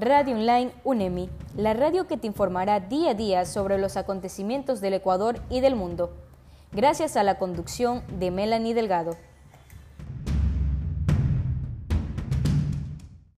Radio Online UNEMI, la radio que te informará día a día sobre los acontecimientos del Ecuador y del mundo. Gracias a la conducción de Melanie Delgado.